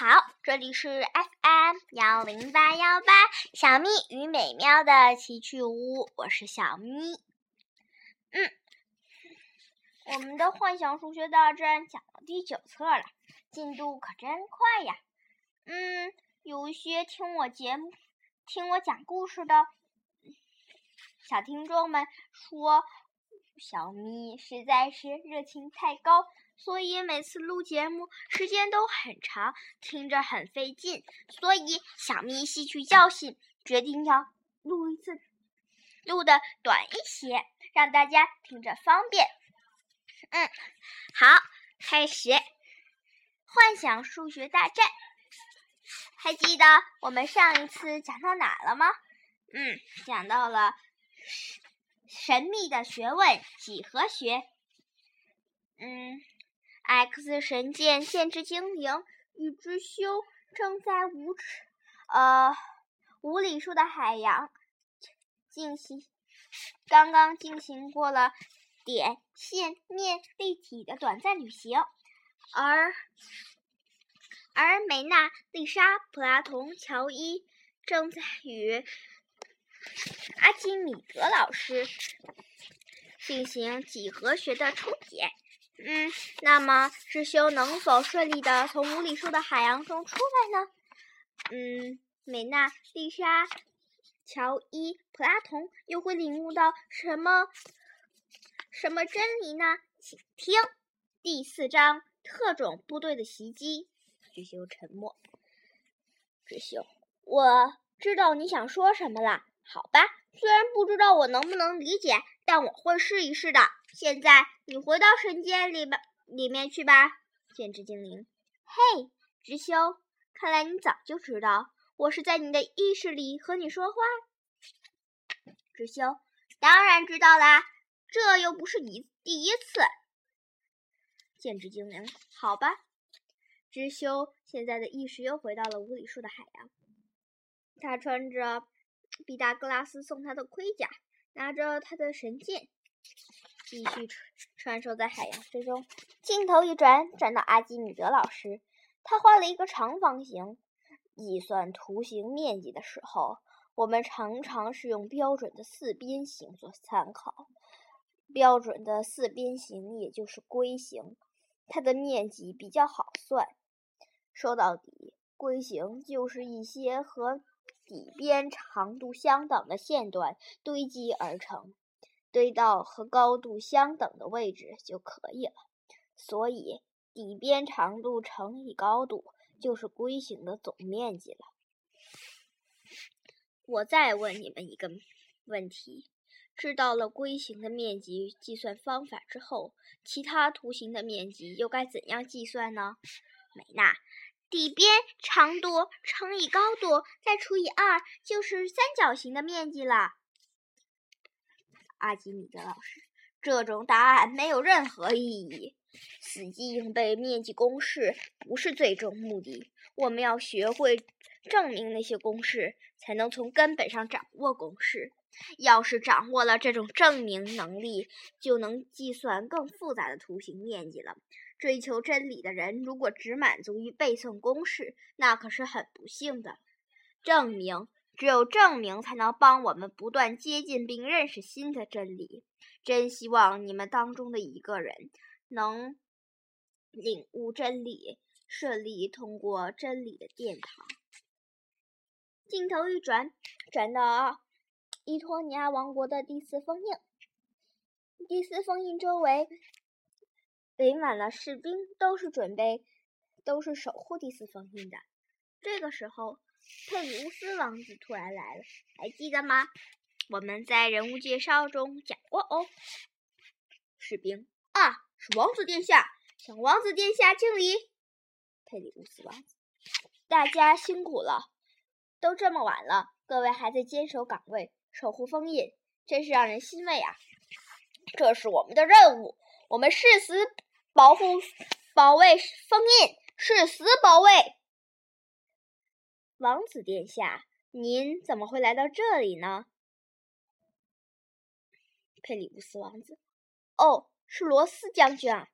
好，这里是 FM 幺零八幺八小咪与美妙的奇趣屋，我是小咪。嗯，我们的幻想数学大战讲到第九册了，进度可真快呀。嗯，有一些听我节目、听我讲故事的小听众们说，小咪实在是热情太高。所以每次录节目时间都很长，听着很费劲。所以小咪吸取教训，决定要录一次，录的短一些，让大家听着方便。嗯，好，开始幻想数学大战。还记得我们上一次讲到哪了吗？嗯，讲到了神秘的学问——几何学。嗯。X 神剑限制精灵与之修正在无尺呃无里数的海洋进行刚刚进行过了点线面立体的短暂旅行，而而梅娜、丽莎、普拉同、乔伊正在与阿基米德老师进行几何学的抽解。嗯，那么智修能否顺利的从无理数的海洋中出来呢？嗯，美娜、丽莎、乔伊、普拉同又会领悟到什么什么真理呢？请听第四章：特种部队的袭击。智修沉默。智修，我知道你想说什么了。好吧，虽然不知道我能不能理解，但我会试一试的。现在你回到神剑里吧，里面去吧，剑之精灵。嘿，知修，看来你早就知道我是在你的意识里和你说话。知修，当然知道啦，这又不是一第一次。剑之精灵，好吧。知修现在的意识又回到了无理数的海洋，他穿着毕达哥拉斯送他的盔甲，拿着他的神剑。继续穿穿梭在海洋之中，镜头一转，转到阿基米德老师。他画了一个长方形。计算图形面积的时候，我们常常是用标准的四边形做参考。标准的四边形也就是龟形，它的面积比较好算。说到底，龟形就是一些和底边长度相等的线段堆积而成。堆到和高度相等的位置就可以了，所以底边长度乘以高度就是龟形的总面积了。我再问你们一个问题：知道了龟形的面积计算方法之后，其他图形的面积又该怎样计算呢？美娜，底边长度乘以高度再除以二，就是三角形的面积了。阿基米德老师，这种答案没有任何意义。死记硬背面积公式不是最终目的，我们要学会证明那些公式，才能从根本上掌握公式。要是掌握了这种证明能力，就能计算更复杂的图形面积了。追求真理的人，如果只满足于背诵公式，那可是很不幸的。证明。只有证明，才能帮我们不断接近并认识新的真理。真希望你们当中的一个人能领悟真理，顺利通过真理的殿堂。镜头一转，转到伊托尼亚王国的第四封印。第四封印周围围满了士兵，都是准备，都是守护第四封印的。这个时候。佩里乌斯王子突然来了，还记得吗？我们在人物介绍中讲过哦。士兵啊，是王子殿下，向王子殿下敬礼。佩里乌斯王子，大家辛苦了，都这么晚了，各位还在坚守岗位，守护封印，真是让人欣慰啊！这是我们的任务，我们誓死保护、保卫封印，誓死保卫。王子殿下，您怎么会来到这里呢？佩里乌斯王子，哦，是罗斯将军啊！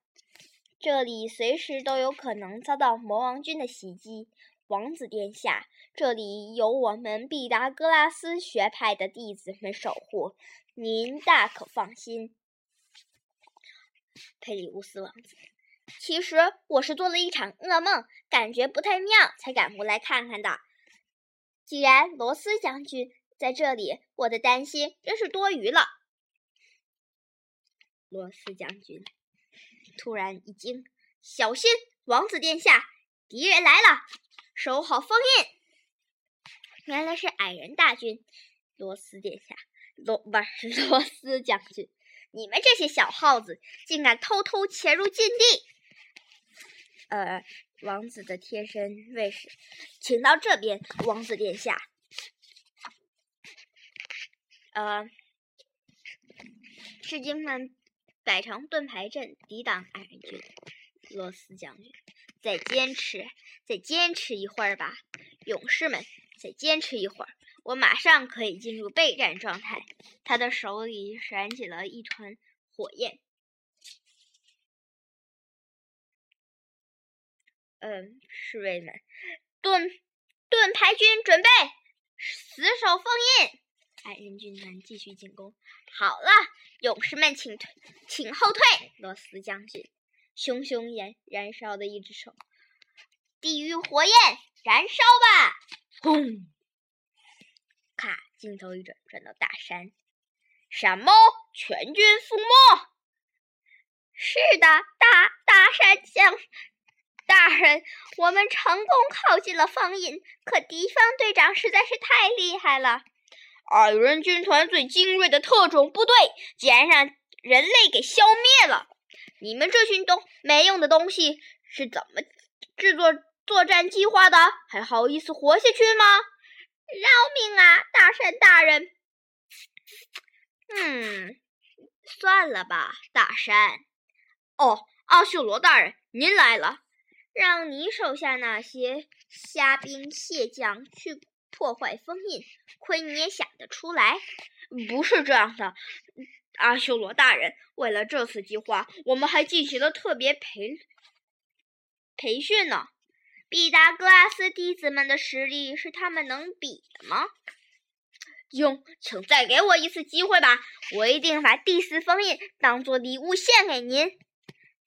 这里随时都有可能遭到魔王军的袭击。王子殿下，这里有我们毕达哥拉斯学派的弟子们守护，您大可放心。佩里乌斯王子，其实我是做了一场噩梦，感觉不太妙，才赶过来看看的。既然罗斯将军在这里，我的担心真是多余了。罗斯将军突然一惊：“小心，王子殿下，敌人来了！守好封印。”原来是矮人大军。罗斯殿下，罗不是 罗斯将军，你们这些小耗子，竟敢偷偷潜入禁地！呃，王子的贴身卫士，请到这边，王子殿下。呃，士兵们摆成盾牌阵，抵挡矮人军。罗斯将军，再坚持，再坚持一会儿吧，勇士们，再坚持一会儿，我马上可以进入备战状态。他的手里闪起了一团火焰。嗯，侍卫们，盾盾牌军准备，死守封印。矮人军团继续进攻。好了，勇士们，请退，请后退。罗斯将军，熊熊燃燃烧的一只手，地狱火焰，燃烧吧！轰！咔，镜头一转，转到大山。闪猫，全军覆没。是的，大大山将。大人，我们成功靠近了封印，可敌方队长实在是太厉害了。矮人军团最精锐的特种部队竟然让人类给消灭了！你们这群东没用的东西是怎么制作作战计划的？还好意思活下去吗？饶命啊，大山大人！嗯，算了吧，大山。哦，阿修罗大人，您来了。让你手下那些虾兵蟹将去破坏封印，亏你也想得出来？不是这样的，阿修罗大人，为了这次计划，我们还进行了特别培培训呢。毕达哥拉斯弟子们的实力是他们能比的吗？用，请再给我一次机会吧，我一定把第四封印当做礼物献给您。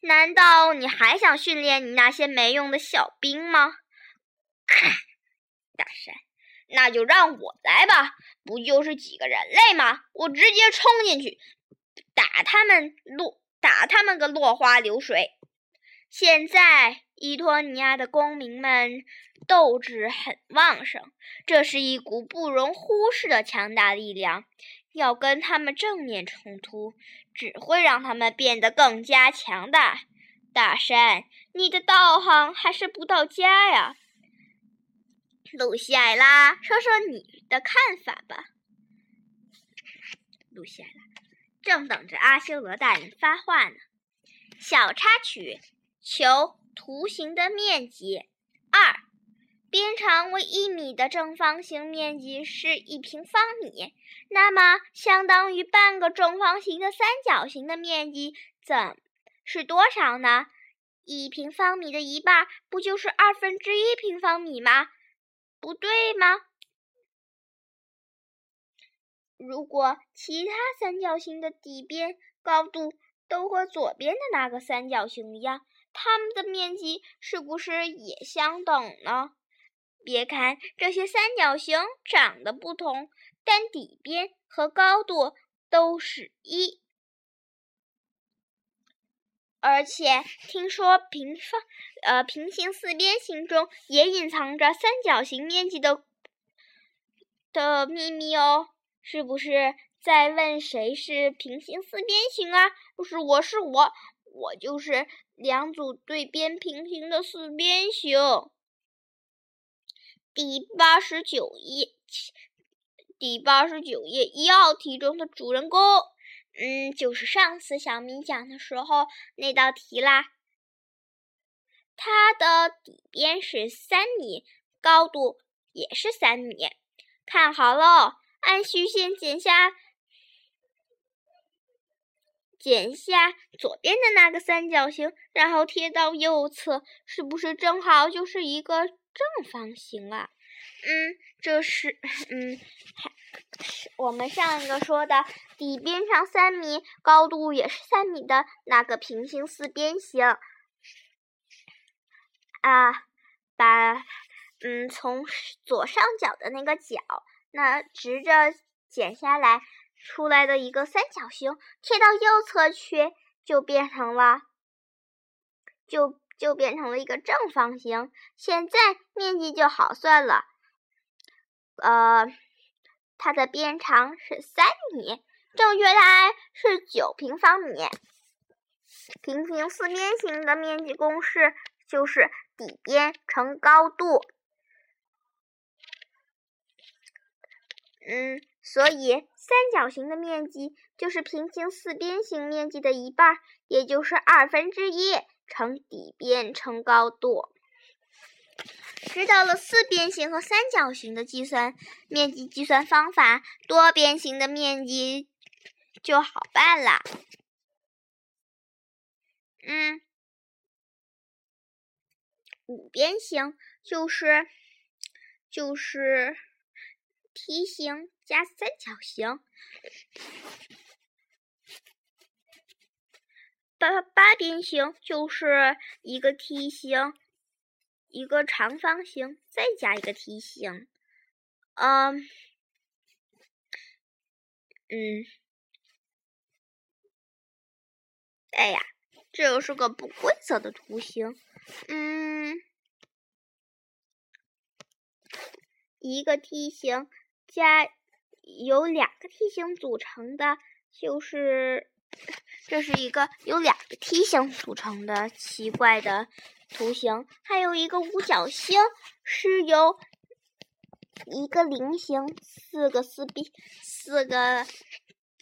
难道你还想训练你那些没用的小兵吗？咔大山，那就让我来吧！不就是几个人类吗？我直接冲进去，打他们落，打他们个落花流水。现在伊托尼亚的公民们斗志很旺盛，这是一股不容忽视的强大力量。要跟他们正面冲突，只会让他们变得更加强大。大山，你的道行还是不到家呀。露西艾拉，说说你的看法吧。露西艾拉，正等着阿修罗大人发话呢。小插曲：求图形的面积。二。边长为一米的正方形面积是一平方米，那么相当于半个正方形的三角形的面积怎是多少呢？一平方米的一半不就是二分之一平方米吗？不对吗？如果其他三角形的底边高度都和左边的那个三角形一样，它们的面积是不是也相等呢？别看这些三角形长得不同，但底边和高度都是一。而且听说平方呃平行四边形中也隐藏着三角形面积的的秘密哦。是不是在问谁是平行四边形啊？不是我是我，我就是两组对边平行的四边形。第八十九页，第八十九页一号题中的主人公，嗯，就是上次小明讲的时候那道题啦。它的底边是三米，高度也是三米。看好了，按虚线剪下剪下左边的那个三角形，然后贴到右侧，是不是正好就是一个正方形啊？嗯，这是 嗯，是我们上一个说的底边长三米，高度也是三米的那个平行四边形啊，把嗯从左上角的那个角那直着剪下来。出来的一个三角形贴到右侧去，就变成了，就就变成了一个正方形。现在面积就好算了，呃，它的边长是三米，正确答案是九平方米。平行四边形的面积公式就是底边乘高度。嗯，所以三角形的面积就是平行四边形面积的一半，也就是二分之一乘底边乘高度。知道了四边形和三角形的计算面积计算方法，多边形的面积就好办了。嗯，五边形就是就是。梯形加三角形，八八边形就是一个梯形，一个长方形，再加一个梯形。嗯，嗯，哎呀，这又是个不规则的图形。嗯，一个梯形。加由两个梯形组成的，就是这是一个由两个梯形组成的奇怪的图形。还有一个五角星，是由一个菱形、四个四边、四个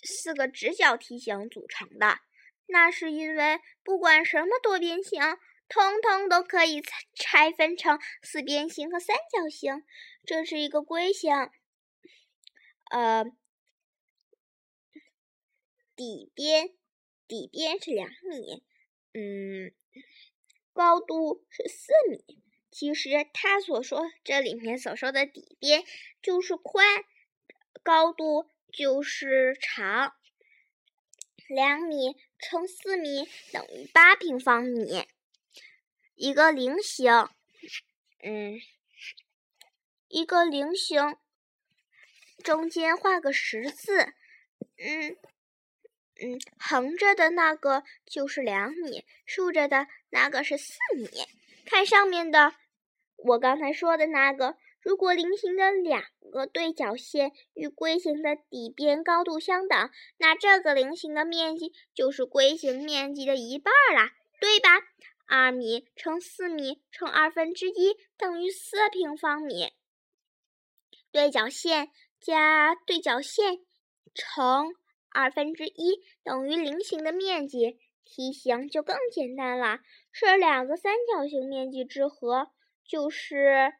四个直角梯形组成的。那是因为不管什么多边形，通通都可以拆分成四边形和三角形。这是一个规形。呃，底边底边是两米，嗯，高度是四米。其实他所说这里面所说的底边就是宽，高度就是长。两米乘四米等于八平方米。一个菱形，嗯，一个菱形。中间画个十字，嗯嗯，横着的那个就是两米，竖着的那个是四米。看上面的，我刚才说的那个，如果菱形的两个对角线与龟形的底边高度相等，那这个菱形的面积就是龟形面积的一半啦，对吧？二米乘四米乘二分之一等于四平方米。对角线。加对角线乘二分之一等于菱形的面积，梯形就更简单了。这两个三角形面积之和就是，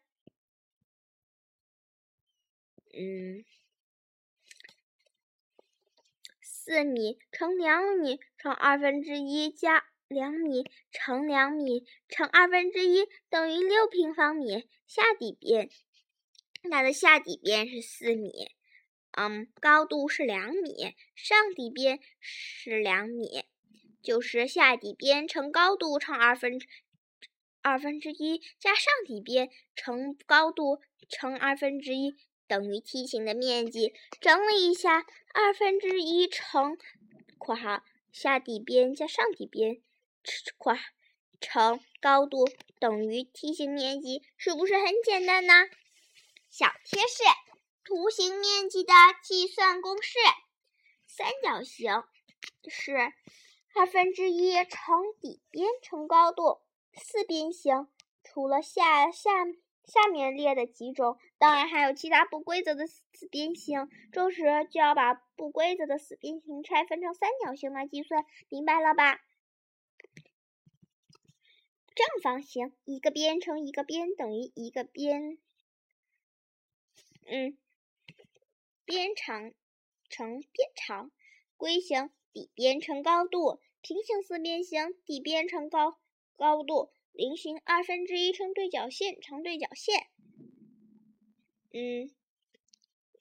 嗯，四米乘两米乘二分之一加两米乘两米乘二分之一等于六平方米。下底边。它的下底边是四米，嗯，高度是两米，上底边是两米，就是下底边乘高度乘二分二分之一加上底边乘高度乘二分之一等于梯形的面积。整理一下，二分之一乘（括号下底边加上底边）括号乘高度等于梯形面积，是不是很简单呢？小贴士：图形面积的计算公式。三角形是二分之一乘底边乘高度。四边形除了下下下面列的几种，当然还有其他不规则的四边形。这时就要把不规则的四边形拆分成三角形来计算，明白了吧？正方形一个边乘一个边等于一个边。嗯，边长乘边长，规形底边乘高度，平行四边形，底边乘高高度，菱形二分之一乘对角线乘对角线。嗯，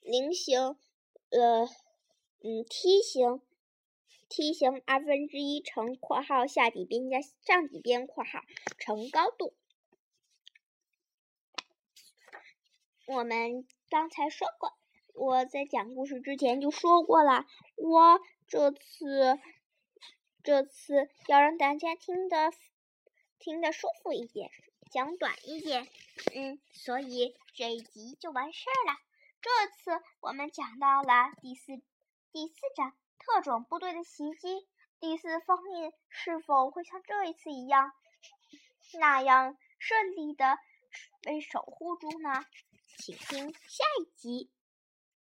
菱形，呃，嗯，梯形，梯形二分之一乘括号下底边加上底边括号乘高度。我们刚才说过，我在讲故事之前就说过了，我这次这次要让大家听的听的舒服一点。讲短一点，嗯，所以这一集就完事儿了。这次我们讲到了第四第四章特种部队的袭击，第四封印是否会像这一次一样那样顺利的被守护住呢？请听下一集。